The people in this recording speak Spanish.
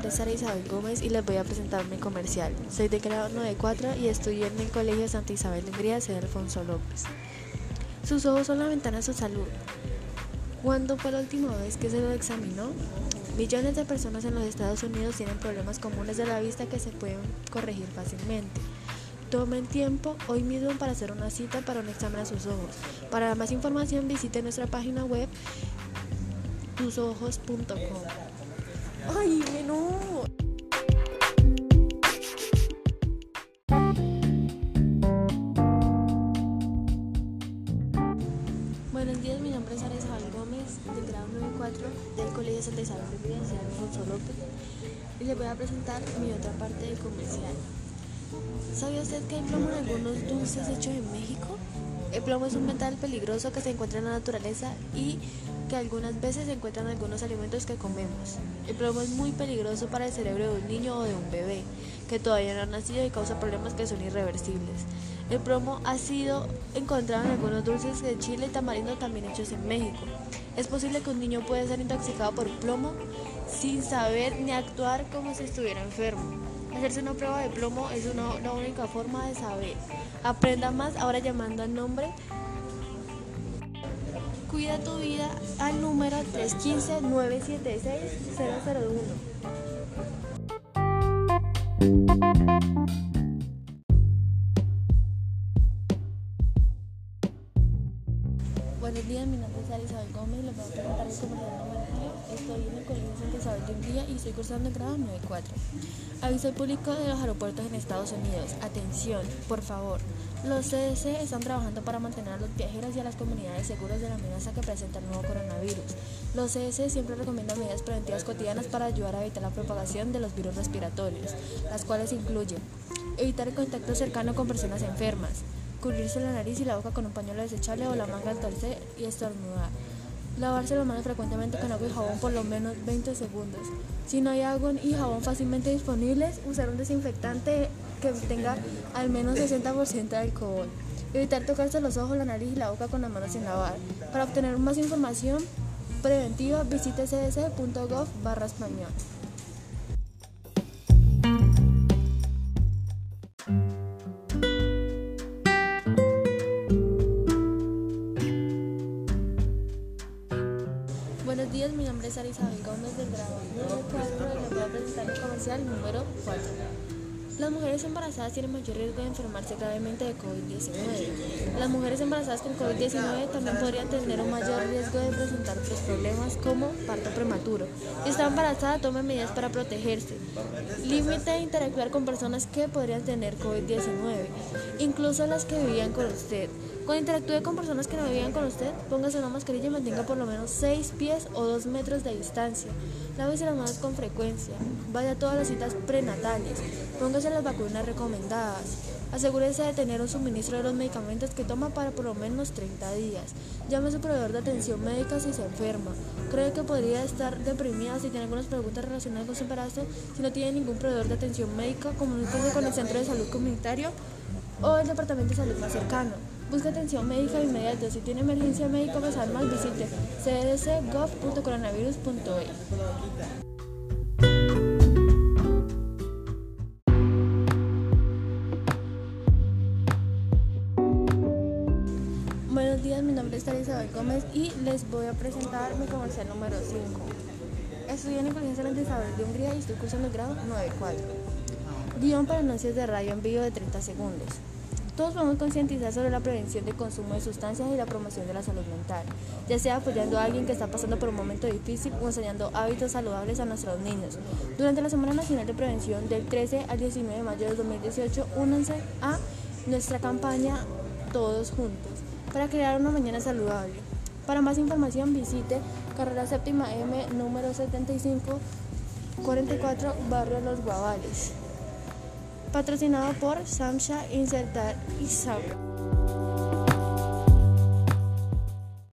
nombre es Sara Isabel Gómez y les voy a presentar mi comercial. Soy de grado 94 y estudio en el Colegio Santa Isabel de Hungría, sede Alfonso López. Sus ojos son la ventana a su salud. ¿Cuándo fue la última vez que se lo examinó? Millones de personas en los Estados Unidos tienen problemas comunes de la vista que se pueden corregir fácilmente. Tomen tiempo hoy mismo para hacer una cita para un examen a sus ojos. Para más información visite nuestra página web tusojos.com. ¡Ay, menú! Buenos días, mi nombre es Ares Gómez, del grado 94 del Colegio Santa Isabel de Alfonso López, y les voy a presentar mi otra parte de comercial. ¿Sabía usted que hay plomo en algunos dulces hechos en México? El plomo es un metal peligroso que se encuentra en la naturaleza y que algunas veces se encuentran en algunos alimentos que comemos. El plomo es muy peligroso para el cerebro de un niño o de un bebé que todavía no ha nacido y causa problemas que son irreversibles. El plomo ha sido encontrado en algunos dulces de chile y tamarindo también hechos en México. Es posible que un niño pueda ser intoxicado por plomo sin saber ni actuar como si estuviera enfermo. Hacerse una prueba de plomo es una, la única forma de saber. Aprenda más ahora llamando al nombre Cuida tu vida al número 315-976-001. Buenos días, mi nombre es Isabel Gómez, les voy a presentar el comercial número Estoy en el Colegio Hungría y estoy cursando el grado 94. Aviso público de los aeropuertos en Estados Unidos. Atención, por favor. Los CDC están trabajando para mantener a los viajeros y a las comunidades seguros de la amenaza que presenta el nuevo coronavirus. Los CDC siempre recomiendan medidas preventivas cotidianas para ayudar a evitar la propagación de los virus respiratorios, las cuales incluyen evitar el contacto cercano con personas enfermas, cubrirse la nariz y la boca con un pañuelo desechable o la manga al torcer y estornudar. Lavarse las manos frecuentemente con agua y jabón por lo menos 20 segundos. Si no hay agua y jabón fácilmente disponibles, usar un desinfectante que tenga al menos 60% de alcohol. Evitar tocarse los ojos, la nariz y la boca con las manos sin lavar. Para obtener más información preventiva, visite cdc.gov barra español. Sara Isabel Gómez del grado 4 y les voy a presentar el comercial número 4. Las mujeres embarazadas tienen mayor riesgo de enfermarse gravemente de COVID-19. Las mujeres embarazadas con COVID-19 también podrían tener un mayor riesgo de presentar otros problemas como parto prematuro. Si está embarazada, tome medidas para protegerse. Límite de interactuar con personas que podrían tener COVID-19, incluso las que vivían con usted. Cuando interactúe con personas que no vivían con usted, póngase una mascarilla y mantenga por lo menos 6 pies o 2 metros de distancia. Lávese las manos con frecuencia. Vaya a todas las citas prenatales. Póngase las vacunas recomendadas. Asegúrese de tener un suministro de los medicamentos que toma para por lo menos 30 días. Llame a su proveedor de atención médica si se enferma. Cree que podría estar deprimida si tiene algunas preguntas relacionadas con su embarazo. Si no tiene ningún proveedor de atención médica, comuníquese con el centro de salud comunitario o el departamento de salud más cercano. Busque atención médica inmediata. Si tiene emergencia médica o mal, visite cdc.gov.coronavirus.e. Buenos días, mi nombre es Isabel Gómez y les voy a presentar mi comercial número 5. Estudié en el Colegio de Isabel de Hungría y estoy cursando el grado 9.4. Guión para anuncios de radio en vivo de 30 segundos. Todos podemos concientizar sobre la prevención de consumo de sustancias y la promoción de la salud mental, ya sea apoyando a alguien que está pasando por un momento difícil o enseñando hábitos saludables a nuestros niños. Durante la Semana Nacional de Prevención del 13 al 19 de mayo de 2018, únanse a nuestra campaña Todos Juntos para crear una mañana saludable. Para más información visite Carrera Séptima M número 75 44 Barrio Los Guavales patrocinado por Samsha Insertar y Sabra.